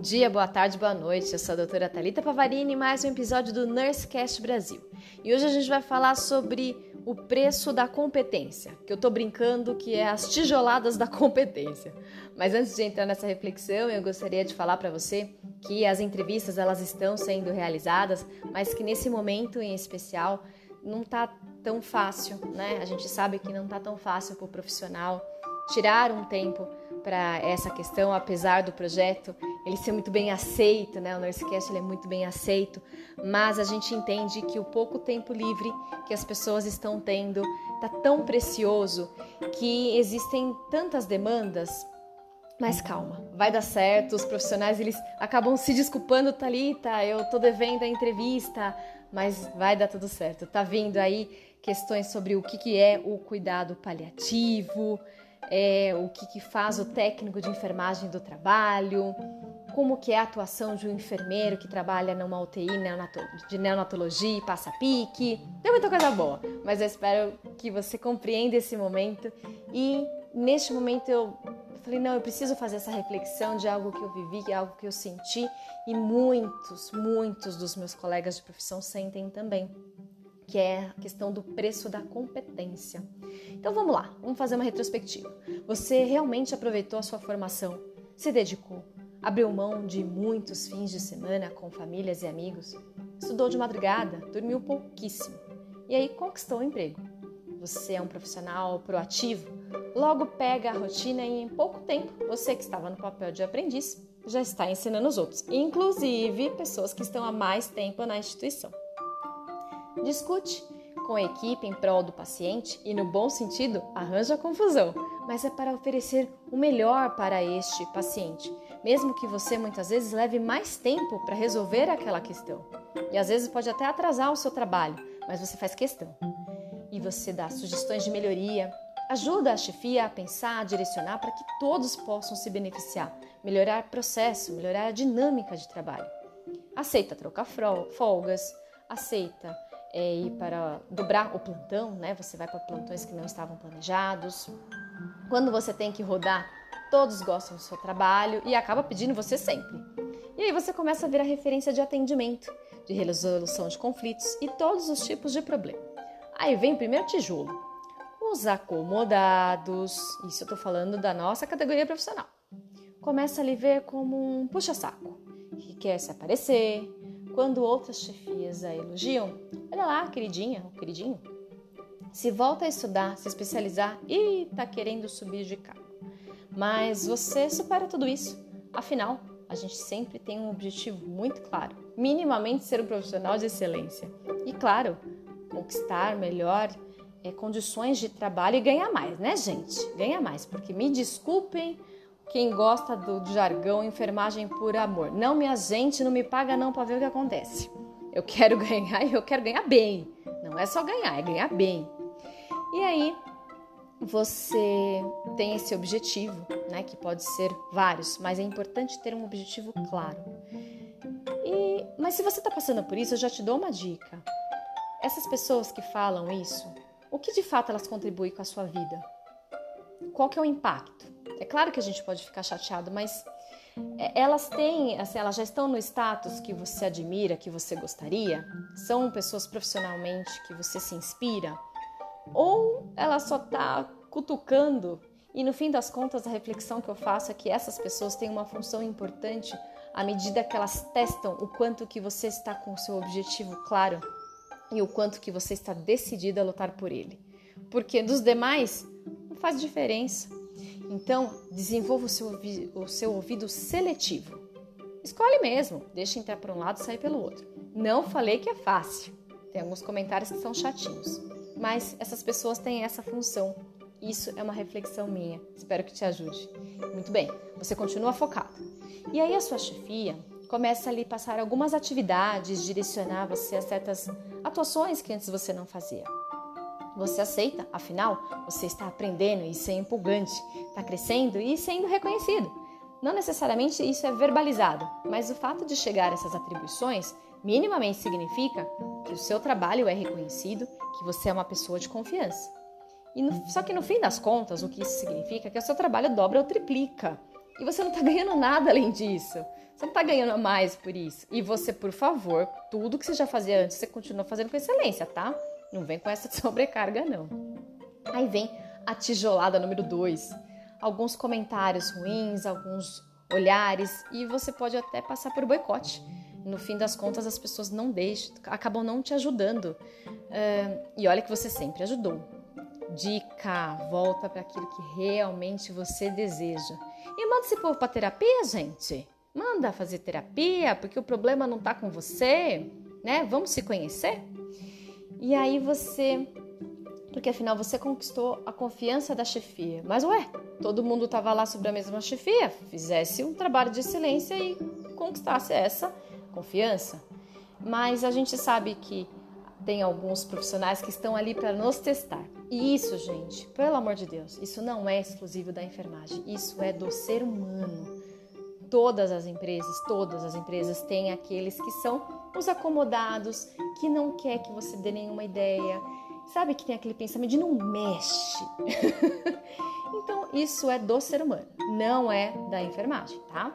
dia, boa tarde, boa noite. Eu sou a doutora Thalita Pavarini, mais um episódio do NurseCast Brasil. E hoje a gente vai falar sobre o preço da competência, que eu tô brincando que é as tijoladas da competência. Mas antes de entrar nessa reflexão, eu gostaria de falar para você que as entrevistas elas estão sendo realizadas, mas que nesse momento em especial não tá tão fácil, né? A gente sabe que não tá tão fácil para o profissional tirar um tempo para essa questão, apesar do projeto ele ser muito bem aceito, né? O Nursecast ele é muito bem aceito, mas a gente entende que o pouco tempo livre que as pessoas estão tendo tá tão precioso que existem tantas demandas. Mas calma, vai dar certo. Os profissionais eles acabam se desculpando, Talita, eu tô devendo a entrevista, mas vai dar tudo certo. Tá vindo aí questões sobre o que, que é o cuidado paliativo, é, o que, que faz o técnico de enfermagem do trabalho, como que é a atuação de um enfermeiro que trabalha numa UTI de neonatologia e passa pique. Tem muita coisa boa, mas eu espero que você compreenda esse momento e neste momento eu falei, não, eu preciso fazer essa reflexão de algo que eu vivi, de algo que eu senti e muitos, muitos dos meus colegas de profissão sentem também que é a questão do preço da competência. Então vamos lá, vamos fazer uma retrospectiva. Você realmente aproveitou a sua formação, se dedicou, abriu mão de muitos fins de semana com famílias e amigos, estudou de madrugada, dormiu pouquíssimo. E aí conquistou o um emprego. Você é um profissional proativo, logo pega a rotina e em pouco tempo você que estava no papel de aprendiz já está ensinando os outros, inclusive pessoas que estão há mais tempo na instituição. Discute com a equipe em prol do paciente e, no bom sentido, arranja confusão, mas é para oferecer o melhor para este paciente, mesmo que você muitas vezes leve mais tempo para resolver aquela questão. E às vezes pode até atrasar o seu trabalho, mas você faz questão. E você dá sugestões de melhoria, ajuda a chefia a pensar, a direcionar para que todos possam se beneficiar, melhorar o processo, melhorar a dinâmica de trabalho. Aceita trocar folgas, aceita é, ir para dobrar o plantão, né? Você vai para plantões que não estavam planejados. Quando você tem que rodar, todos gostam do seu trabalho e acaba pedindo você sempre. E aí você começa a ver a referência de atendimento, de resolução de conflitos e todos os tipos de problema. Aí vem o primeiro tijolo, os acomodados. Isso eu tô falando da nossa categoria profissional. Começa a lhe ver como um puxa-saco, que quer se aparecer, quando outras chefias a elogiam, olha lá, queridinha, o queridinho. Se volta a estudar, se especializar e tá querendo subir de cargo. Mas você supera tudo isso. Afinal, a gente sempre tem um objetivo muito claro: minimamente ser um profissional de excelência. E claro, conquistar melhor é, condições de trabalho e ganhar mais, né, gente? Ganhar mais, porque me desculpem quem gosta do jargão enfermagem por amor. Não, minha gente, não me paga não para ver o que acontece. Eu quero ganhar e eu quero ganhar bem. Não é só ganhar, é ganhar bem. E aí você tem esse objetivo, né, que pode ser vários, mas é importante ter um objetivo claro. E, mas se você está passando por isso, eu já te dou uma dica. Essas pessoas que falam isso, o que de fato elas contribuem com a sua vida? Qual que é o impacto? É claro que a gente pode ficar chateado, mas é, elas têm, assim, elas já estão no status que você admira, que você gostaria? São pessoas profissionalmente que você se inspira? Ou ela só está cutucando e no fim das contas a reflexão que eu faço é que essas pessoas têm uma função importante à medida que elas testam o quanto que você está com o seu objetivo claro e o quanto que você está decidida a lutar por ele. Porque dos demais não faz diferença. Então, desenvolva o seu, o seu ouvido seletivo. Escolhe mesmo, deixa entrar por um lado e sair pelo outro. Não falei que é fácil. Tem alguns comentários que são chatinhos, mas essas pessoas têm essa função. Isso é uma reflexão minha. Espero que te ajude. Muito bem, você continua focado. E aí a sua chefia começa a lhe passar algumas atividades, direcionar você a certas atuações que antes você não fazia. Você aceita, afinal, você está aprendendo e isso é empolgante, está crescendo e sendo reconhecido. Não necessariamente isso é verbalizado, mas o fato de chegar a essas atribuições minimamente significa que o seu trabalho é reconhecido, que você é uma pessoa de confiança. E no, só que no fim das contas, o que isso significa é que o seu trabalho dobra ou triplica. E você não está ganhando nada além disso. Você não está ganhando mais por isso. E você, por favor, tudo que você já fazia antes, você continua fazendo com excelência, tá? Não vem com essa sobrecarga, não. Aí vem a tijolada número 2. Alguns comentários ruins, alguns olhares, e você pode até passar por boicote. No fim das contas, as pessoas não deixam, acabam não te ajudando. Uh, e olha que você sempre ajudou. Dica: volta para aquilo que realmente você deseja. E manda esse povo para terapia, gente. Manda fazer terapia, porque o problema não está com você, né? Vamos se conhecer? E aí você porque afinal você conquistou a confiança da chefia. Mas ué, todo mundo estava lá sobre a mesma chefia, fizesse um trabalho de excelência e conquistasse essa confiança. Mas a gente sabe que tem alguns profissionais que estão ali para nos testar. E isso, gente, pelo amor de Deus, isso não é exclusivo da enfermagem, isso é do ser humano. Todas as empresas, todas as empresas têm aqueles que são os acomodados, que não quer que você dê nenhuma ideia, Sabe que tem aquele pensamento de não mexe. então, isso é do ser humano, não é da enfermagem, tá?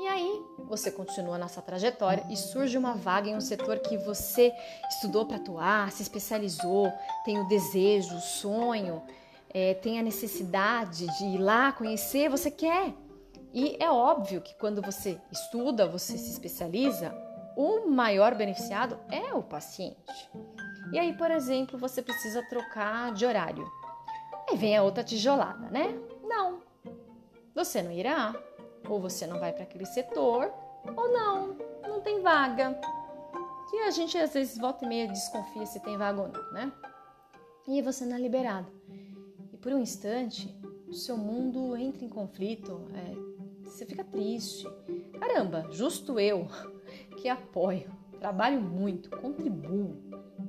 E aí, você continua nessa trajetória e surge uma vaga em um setor que você estudou para atuar, se especializou, tem o desejo, o sonho, é, tem a necessidade de ir lá conhecer, você quer. E é óbvio que quando você estuda, você se especializa, o maior beneficiado é o paciente. E aí, por exemplo, você precisa trocar de horário. Aí vem a outra tijolada, né? Não. Você não irá, ou você não vai para aquele setor, ou não, não tem vaga. Que a gente às vezes volta e meia desconfia se tem vaga ou não, né? E você não é liberado. E por um instante, o seu mundo entra em conflito, é, você fica triste. Caramba, justo eu que apoio, trabalho muito, contribuo.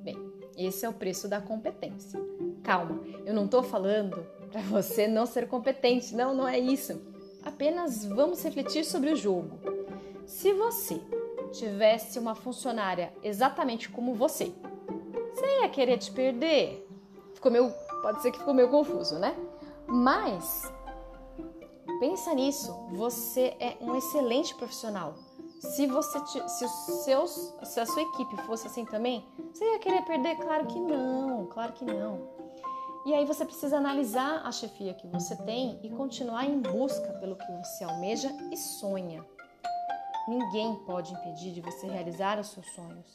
Bem, esse é o preço da competência. Calma, eu não estou falando para você não ser competente, não, não é isso. Apenas vamos refletir sobre o jogo. Se você tivesse uma funcionária exatamente como você, você ia querer te perder? Ficou meio, pode ser que ficou meio confuso, né? Mas pensa nisso, você é um excelente profissional. Se você se os seus se a sua equipe fosse assim também, você ia querer perder? Claro que não, claro que não. E aí você precisa analisar a chefia que você tem e continuar em busca pelo que você almeja e sonha. Ninguém pode impedir de você realizar os seus sonhos.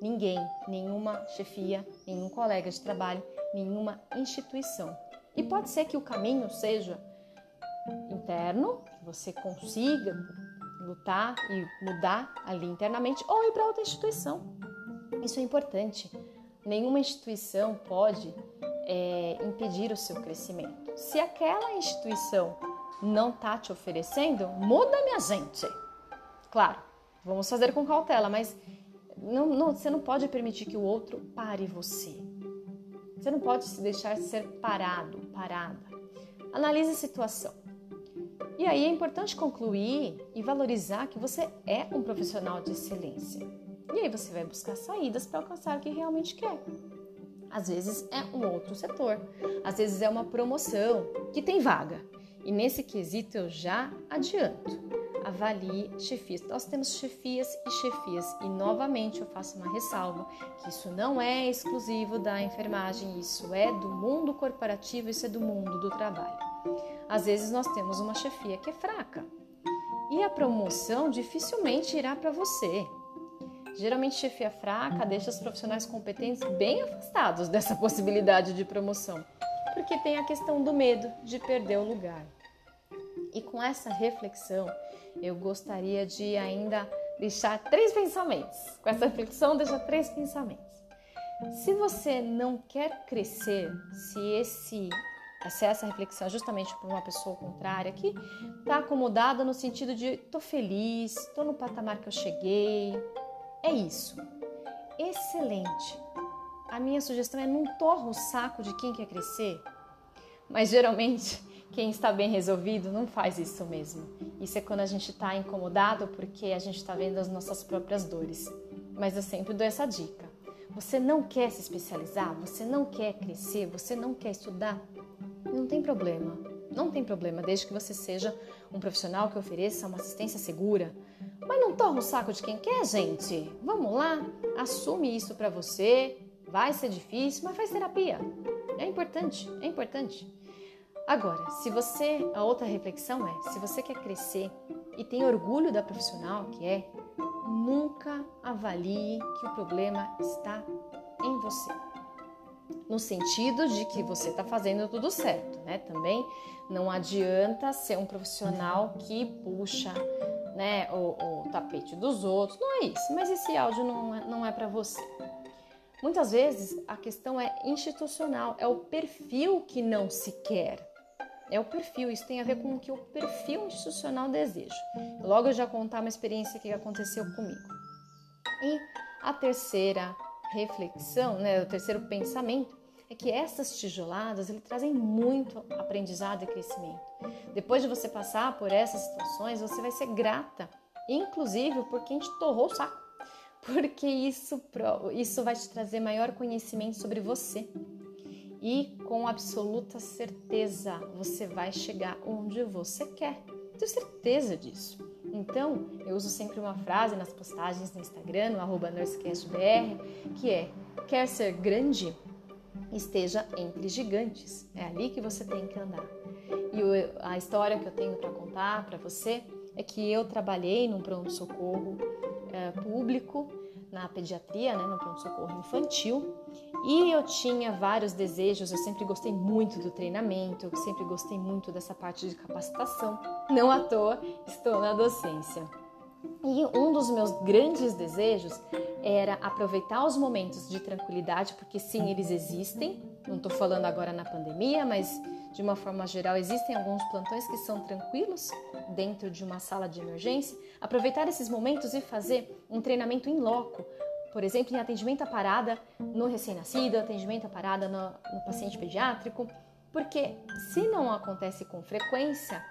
Ninguém, nenhuma chefia, nenhum colega de trabalho, nenhuma instituição. E pode ser que o caminho seja interno, que você consiga lutar e mudar ali internamente ou ir para outra instituição. Isso é importante. Nenhuma instituição pode é, impedir o seu crescimento. Se aquela instituição não está te oferecendo, muda, minha gente. Claro, vamos fazer com cautela, mas não, não, você não pode permitir que o outro pare você. Você não pode se deixar ser parado, parada. Analise a situação. E aí é importante concluir e valorizar que você é um profissional de excelência. E aí você vai buscar saídas para alcançar o que realmente quer. Às vezes é um outro setor, às vezes é uma promoção que tem vaga. E nesse quesito eu já adianto. Avalie chefias. Nós temos chefias e chefias, e novamente eu faço uma ressalva que isso não é exclusivo da enfermagem, isso é do mundo corporativo, isso é do mundo do trabalho. Às vezes nós temos uma chefia que é fraca e a promoção dificilmente irá para você. Geralmente, chefia fraca deixa os profissionais competentes bem afastados dessa possibilidade de promoção, porque tem a questão do medo de perder o lugar. E com essa reflexão, eu gostaria de ainda deixar três pensamentos. Com essa reflexão, deixar três pensamentos. Se você não quer crescer, se esse se essa reflexão é justamente por uma pessoa contrária que está acomodada no sentido de tô feliz, tô no patamar que eu cheguei. É isso. Excelente. A minha sugestão é não torra o saco de quem quer crescer, mas geralmente quem está bem resolvido não faz isso mesmo. Isso é quando a gente está incomodado porque a gente está vendo as nossas próprias dores. Mas eu sempre dou essa dica. Você não quer se especializar, você não quer crescer, você não quer estudar, não tem problema. Não tem problema, desde que você seja um profissional que ofereça uma assistência segura. Mas não torna o saco de quem quer, gente. Vamos lá, assume isso para você. Vai ser difícil, mas faz terapia. É importante, é importante. Agora, se você, a outra reflexão é, se você quer crescer e tem orgulho da profissional que é, nunca avalie que o problema está em você. No sentido de que você está fazendo tudo certo, né? Também não adianta ser um profissional que puxa né, o, o tapete dos outros. Não é isso, mas esse áudio não é, não é para você. Muitas vezes a questão é institucional, é o perfil que não se quer. É o perfil, isso tem a ver com o que o perfil institucional deseja. Logo eu já contar uma experiência que aconteceu comigo. E a terceira reflexão, né, o terceiro pensamento é que essas tijoladas ele trazem muito aprendizado e crescimento. Depois de você passar por essas situações, você vai ser grata, inclusive por quem te torrou o saco, porque isso, isso vai te trazer maior conhecimento sobre você. E com absoluta certeza você vai chegar onde você quer. Tenho certeza disso. Então, eu uso sempre uma frase nas postagens no Instagram, no arroba que é: quer ser grande? Esteja entre gigantes. É ali que você tem que andar. E a história que eu tenho para contar para você é que eu trabalhei num pronto-socorro é, público na pediatria, né, no pronto-socorro infantil, e eu tinha vários desejos. Eu sempre gostei muito do treinamento, eu sempre gostei muito dessa parte de capacitação. Não à toa estou na docência. E um dos meus grandes desejos era aproveitar os momentos de tranquilidade, porque sim, eles existem. Não estou falando agora na pandemia, mas de uma forma geral existem alguns plantões que são tranquilos dentro de uma sala de emergência. Aproveitar esses momentos e fazer um treinamento em loco, por exemplo, em atendimento à parada no recém-nascido, atendimento à parada no, no paciente pediátrico, porque se não acontece com frequência,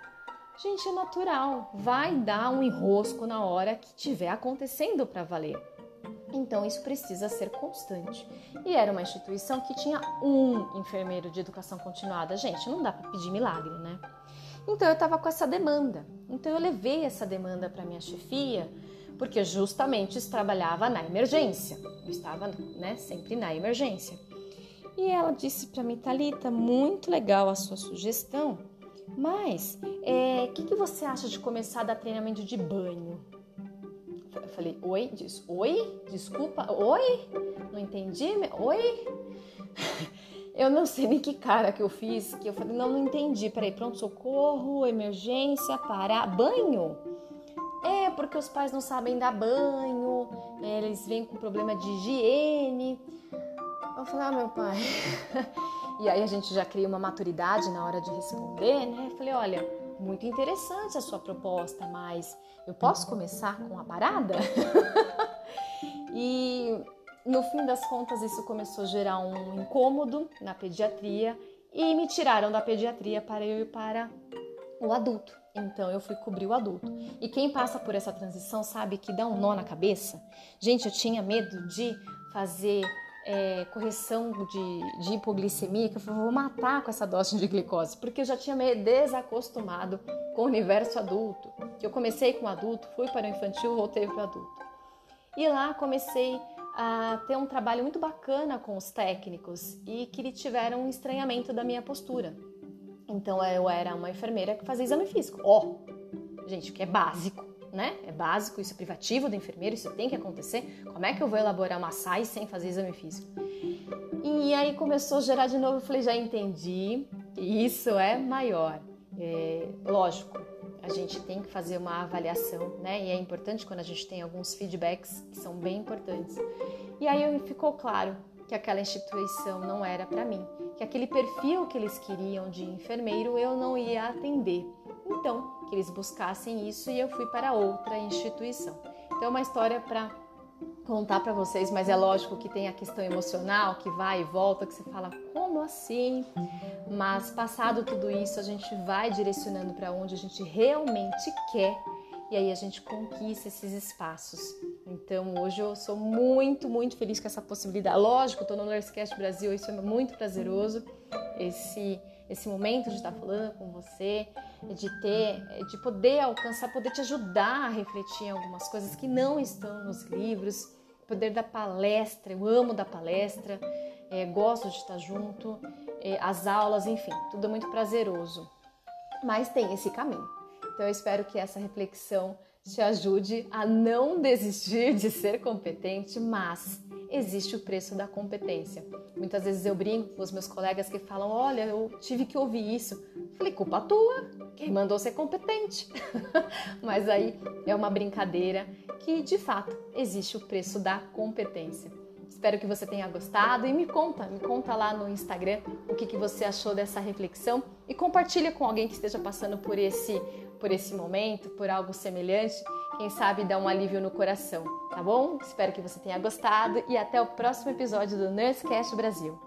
Gente, é natural, vai dar um enrosco na hora que tiver acontecendo para valer. Então isso precisa ser constante. E era uma instituição que tinha um enfermeiro de educação continuada. Gente, não dá para pedir milagre, né? Então eu estava com essa demanda. Então eu levei essa demanda para minha chefia, porque justamente isso trabalhava na emergência. Eu estava, né, sempre na emergência. E ela disse para mim, Talita, muito legal a sua sugestão mas, o é, que, que você acha de começar a dar treinamento de banho? Eu falei, oi? Diz, oi? Desculpa, oi? Não entendi? Oi? Eu não sei nem que cara que eu fiz, que eu falei, não, não entendi. Peraí, pronto, socorro, emergência, parar, banho? É, porque os pais não sabem dar banho, é, eles vêm com problema de higiene. Eu falei, ah, meu pai, E aí a gente já cria uma maturidade na hora de responder, né? Eu falei, olha, muito interessante a sua proposta, mas eu posso começar com a parada? e no fim das contas isso começou a gerar um incômodo na pediatria e me tiraram da pediatria para eu ir para o adulto. Então eu fui cobrir o adulto. E quem passa por essa transição sabe que dá um nó na cabeça. Gente, eu tinha medo de fazer é, correção de, de hipoglicemia, que eu falei, vou matar com essa dose de glicose, porque eu já tinha me desacostumado com o universo adulto. Eu comecei com o adulto, fui para o infantil, voltei para o adulto. E lá comecei a ter um trabalho muito bacana com os técnicos e que eles tiveram um estranhamento da minha postura. Então eu era uma enfermeira que fazia exame físico. Ó, oh, gente, que é básico né? É básico, isso é privativo do enfermeiro, isso tem que acontecer. Como é que eu vou elaborar uma SAI sem fazer exame físico? E aí começou a gerar de novo, eu falei, já entendi, isso é maior. É, lógico, a gente tem que fazer uma avaliação, né? E é importante quando a gente tem alguns feedbacks que são bem importantes. E aí ficou claro que aquela instituição não era para mim, que aquele perfil que eles queriam de enfermeiro eu não ia atender. Então, que eles buscassem isso e eu fui para outra instituição. Então, é uma história para contar para vocês, mas é lógico que tem a questão emocional que vai e volta, que você fala, como assim? Mas passado tudo isso, a gente vai direcionando para onde a gente realmente quer e aí a gente conquista esses espaços. Então hoje eu sou muito, muito feliz com essa possibilidade. Lógico, estou no Nursecast Brasil, isso é muito prazeroso, esse esse momento de estar falando com você, de ter, de poder alcançar, poder te ajudar a refletir em algumas coisas que não estão nos livros, poder da palestra, eu amo da palestra, é, gosto de estar junto, é, as aulas, enfim, tudo é muito prazeroso. Mas tem esse caminho. Então eu espero que essa reflexão te ajude a não desistir de ser competente, mas existe o preço da competência. Muitas vezes eu brinco com os meus colegas que falam: Olha, eu tive que ouvir isso. Falei, culpa tua, quem mandou ser competente? mas aí é uma brincadeira que de fato existe o preço da competência. Espero que você tenha gostado e me conta, me conta lá no Instagram o que, que você achou dessa reflexão e compartilha com alguém que esteja passando por esse por esse momento, por algo semelhante, quem sabe dá um alívio no coração, tá bom? Espero que você tenha gostado e até o próximo episódio do Nursecast Brasil.